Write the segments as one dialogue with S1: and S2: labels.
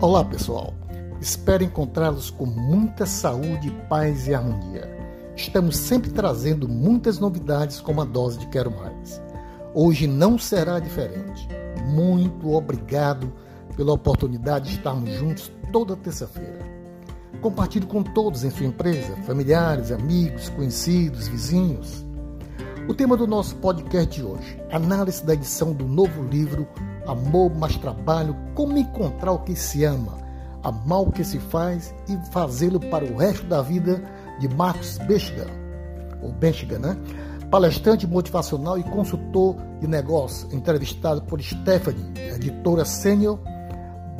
S1: Olá, pessoal. Espero encontrá-los com muita saúde, paz e harmonia. Estamos sempre trazendo muitas novidades com uma dose de Quero Mais. Hoje não será diferente. Muito obrigado pela oportunidade de estarmos juntos toda terça-feira. Compartilhe com todos em sua empresa, familiares, amigos, conhecidos, vizinhos. O tema do nosso podcast de hoje: análise da edição do novo livro Amor mais Trabalho: Como encontrar o que se ama, amar o que se faz e fazê-lo para o resto da vida, de Marcos Bechiga, ou né? Palestrante motivacional e consultor de negócio, entrevistado por Stephanie, editora sênior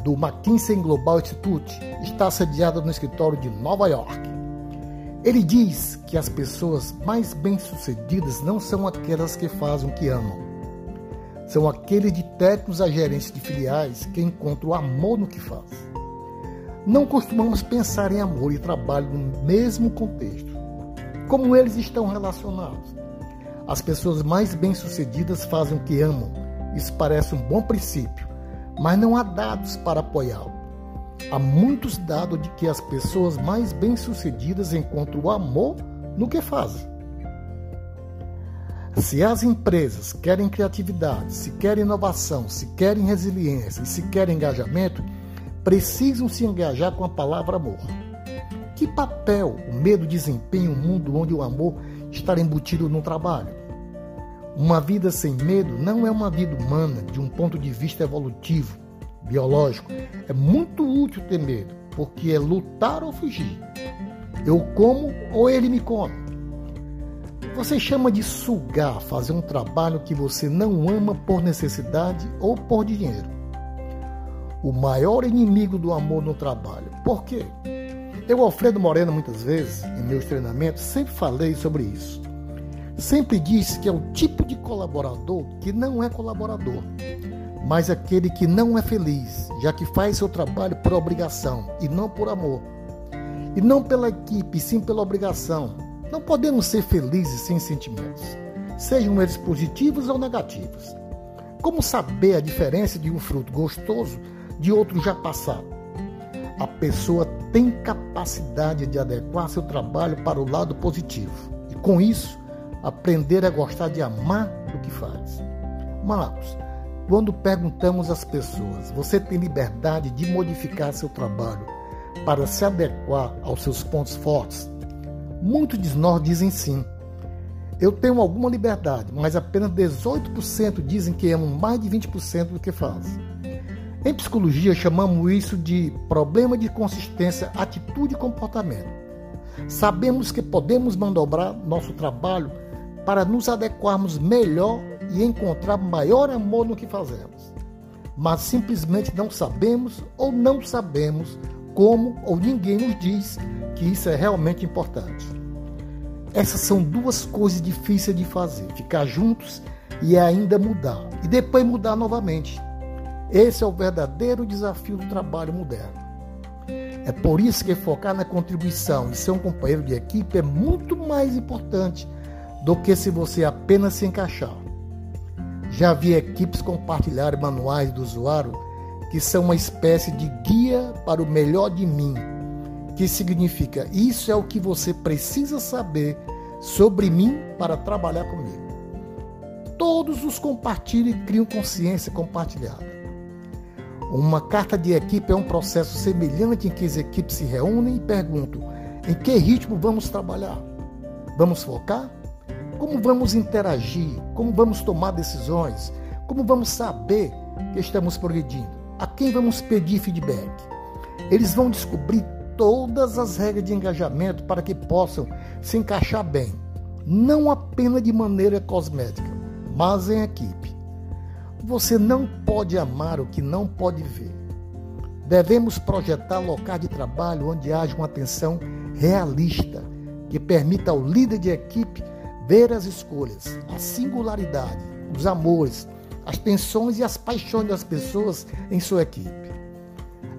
S1: do McKinsey Global Institute, está sediada no escritório de Nova York. Ele diz que as pessoas mais bem-sucedidas não são aquelas que fazem o que amam. São aqueles de técnicos a gerentes de filiais que encontram amor no que faz. Não costumamos pensar em amor e trabalho no mesmo contexto. Como eles estão relacionados? As pessoas mais bem-sucedidas fazem o que amam. Isso parece um bom princípio mas não há dados para apoiá-lo. Há muitos dados de que as pessoas mais bem-sucedidas encontram o amor no que fazem. Se as empresas querem criatividade, se querem inovação, se querem resiliência e se querem engajamento, precisam se engajar com a palavra amor. Que papel o medo desempenha em um mundo onde o amor está embutido no trabalho? Uma vida sem medo não é uma vida humana de um ponto de vista evolutivo, biológico. É muito útil ter medo, porque é lutar ou fugir. Eu como ou ele me come. Você chama de sugar fazer um trabalho que você não ama por necessidade ou por dinheiro. O maior inimigo do amor no trabalho. Por quê? Eu, Alfredo Moreno, muitas vezes, em meus treinamentos, sempre falei sobre isso sempre disse que é o tipo de colaborador que não é colaborador, mas aquele que não é feliz, já que faz seu trabalho por obrigação e não por amor. E não pela equipe, sim pela obrigação. Não podemos ser felizes sem sentimentos, sejam eles positivos ou negativos. Como saber a diferença de um fruto gostoso de outro já passado? A pessoa tem capacidade de adequar seu trabalho para o lado positivo. E com isso, aprender a gostar de amar o que faz. Marcos, quando perguntamos às pessoas, você tem liberdade de modificar seu trabalho para se adequar aos seus pontos fortes? Muitos de nós dizem sim. Eu tenho alguma liberdade, mas apenas 18% dizem que amam mais de 20% do que fazem. Em psicologia, chamamos isso de problema de consistência, atitude e comportamento. Sabemos que podemos mandobrar nosso trabalho para nos adequarmos melhor e encontrar maior amor no que fazemos. Mas simplesmente não sabemos ou não sabemos como ou ninguém nos diz que isso é realmente importante. Essas são duas coisas difíceis de fazer: ficar juntos e ainda mudar, e depois mudar novamente. Esse é o verdadeiro desafio do trabalho moderno. É por isso que focar na contribuição e ser um companheiro de equipe é muito mais importante do que se você apenas se encaixar. Já vi equipes compartilhar manuais do usuário que são uma espécie de guia para o melhor de mim, que significa isso é o que você precisa saber sobre mim para trabalhar comigo. Todos os compartilham e criam consciência compartilhada. Uma carta de equipe é um processo semelhante em que as equipes se reúnem e perguntam em que ritmo vamos trabalhar. Vamos focar? Como vamos interagir? Como vamos tomar decisões? Como vamos saber que estamos progredindo? A quem vamos pedir feedback? Eles vão descobrir todas as regras de engajamento para que possam se encaixar bem, não apenas de maneira cosmética, mas em equipe. Você não pode amar o que não pode ver. Devemos projetar locais de trabalho onde haja uma atenção realista que permita ao líder de equipe ver as escolhas, a singularidade, os amores, as tensões e as paixões das pessoas em sua equipe.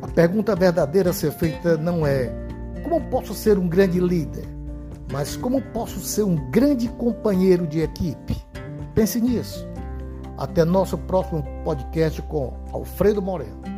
S1: A pergunta verdadeira a ser feita não é como posso ser um grande líder, mas como posso ser um grande companheiro de equipe. Pense nisso. Até nosso próximo podcast com Alfredo Moreno.